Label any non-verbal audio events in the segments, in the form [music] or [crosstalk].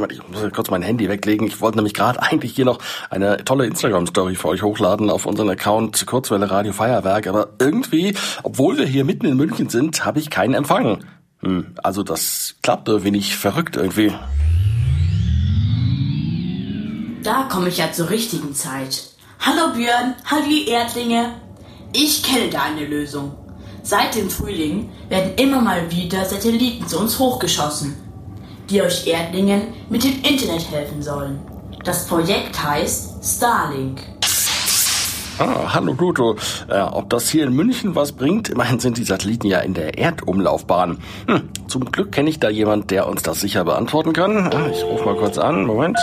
Moment, ich muss kurz mein Handy weglegen. Ich wollte nämlich gerade [laughs] eigentlich hier noch eine tolle Instagram-Story für euch hochladen auf unseren Account Kurzwelle Radio Feuerwerk. Aber irgendwie, obwohl wir hier mitten in München sind, habe ich keinen Empfang. Hm, also das klappt irgendwie nicht verrückt irgendwie. Da komme ich ja zur richtigen Zeit. Hallo Björn, hallo Erdlinge. Ich kenne da eine Lösung. Seit dem Frühling werden immer mal wieder Satelliten zu uns hochgeschossen, die euch Erdlingen mit dem Internet helfen sollen. Das Projekt heißt Starlink. Ah, hallo Pluto. Äh, ob das hier in München was bringt? Immerhin sind die Satelliten ja in der Erdumlaufbahn. Hm, zum Glück kenne ich da jemand, der uns das sicher beantworten kann. Ah, ich rufe mal kurz an. Moment.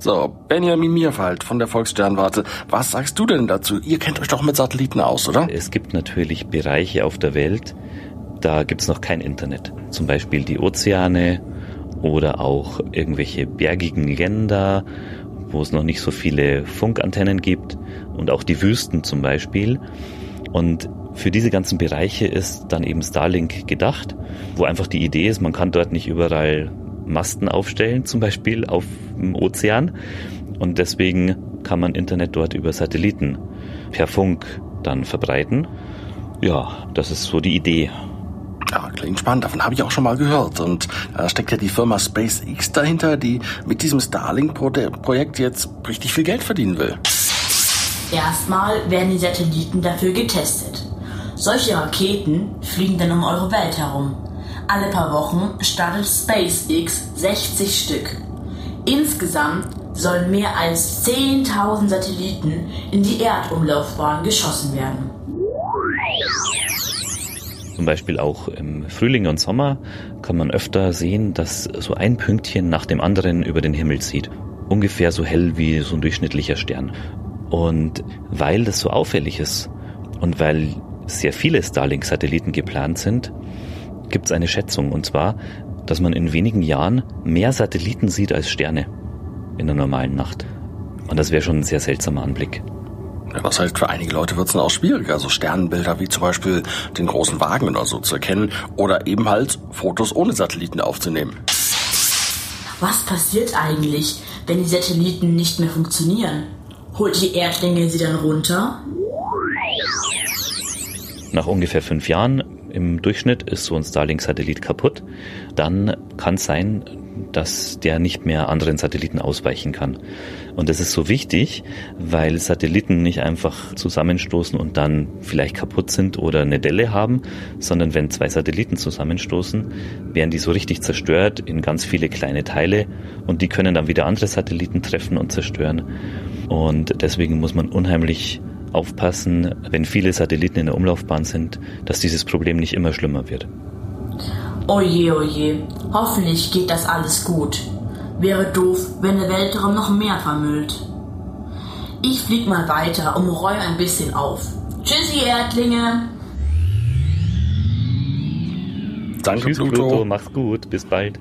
So, Benjamin Mierwald von der Volkssternwarte. Was sagst du denn dazu? Ihr kennt euch doch mit Satelliten aus, oder? Es gibt natürlich Bereiche auf der Welt, da gibt's noch kein Internet. Zum Beispiel die Ozeane oder auch irgendwelche bergigen Länder wo es noch nicht so viele Funkantennen gibt und auch die Wüsten zum Beispiel. Und für diese ganzen Bereiche ist dann eben Starlink gedacht, wo einfach die Idee ist, man kann dort nicht überall Masten aufstellen, zum Beispiel auf dem Ozean. Und deswegen kann man Internet dort über Satelliten per Funk dann verbreiten. Ja, das ist so die Idee. Klingt spannend. Davon habe ich auch schon mal gehört. Und da steckt ja die Firma SpaceX dahinter, die mit diesem Starlink-Projekt jetzt richtig viel Geld verdienen will. Erstmal werden die Satelliten dafür getestet. Solche Raketen fliegen dann um eure Welt herum. Alle paar Wochen startet SpaceX 60 Stück. Insgesamt sollen mehr als 10.000 Satelliten in die Erdumlaufbahn geschossen werden. Zum Beispiel auch im Frühling und Sommer kann man öfter sehen, dass so ein Pünktchen nach dem anderen über den Himmel zieht. Ungefähr so hell wie so ein durchschnittlicher Stern. Und weil das so auffällig ist und weil sehr viele Starlink-Satelliten geplant sind, gibt es eine Schätzung. Und zwar, dass man in wenigen Jahren mehr Satelliten sieht als Sterne in der normalen Nacht. Und das wäre schon ein sehr seltsamer Anblick. Das heißt, für einige Leute wird es dann auch schwieriger, so Sternenbilder wie zum Beispiel den großen Wagen oder so zu erkennen oder eben halt Fotos ohne Satelliten aufzunehmen. Was passiert eigentlich, wenn die Satelliten nicht mehr funktionieren? Holt die Erdlinge sie dann runter? Nach ungefähr fünf Jahren im Durchschnitt ist so ein Starlink-Satellit kaputt. Dann kann es sein, dass der nicht mehr anderen Satelliten ausweichen kann. Und das ist so wichtig, weil Satelliten nicht einfach zusammenstoßen und dann vielleicht kaputt sind oder eine Delle haben, sondern wenn zwei Satelliten zusammenstoßen, werden die so richtig zerstört in ganz viele kleine Teile und die können dann wieder andere Satelliten treffen und zerstören. Und deswegen muss man unheimlich aufpassen, wenn viele Satelliten in der Umlaufbahn sind, dass dieses Problem nicht immer schlimmer wird. Oje, oje. Hoffentlich geht das alles gut. Wäre doof, wenn der Weltraum noch mehr vermüllt. Ich flieg mal weiter und räume ein bisschen auf. Tschüssi, Erdlinge. Danke, Tschüss, Pluto. Pluto. Mach's gut. Bis bald.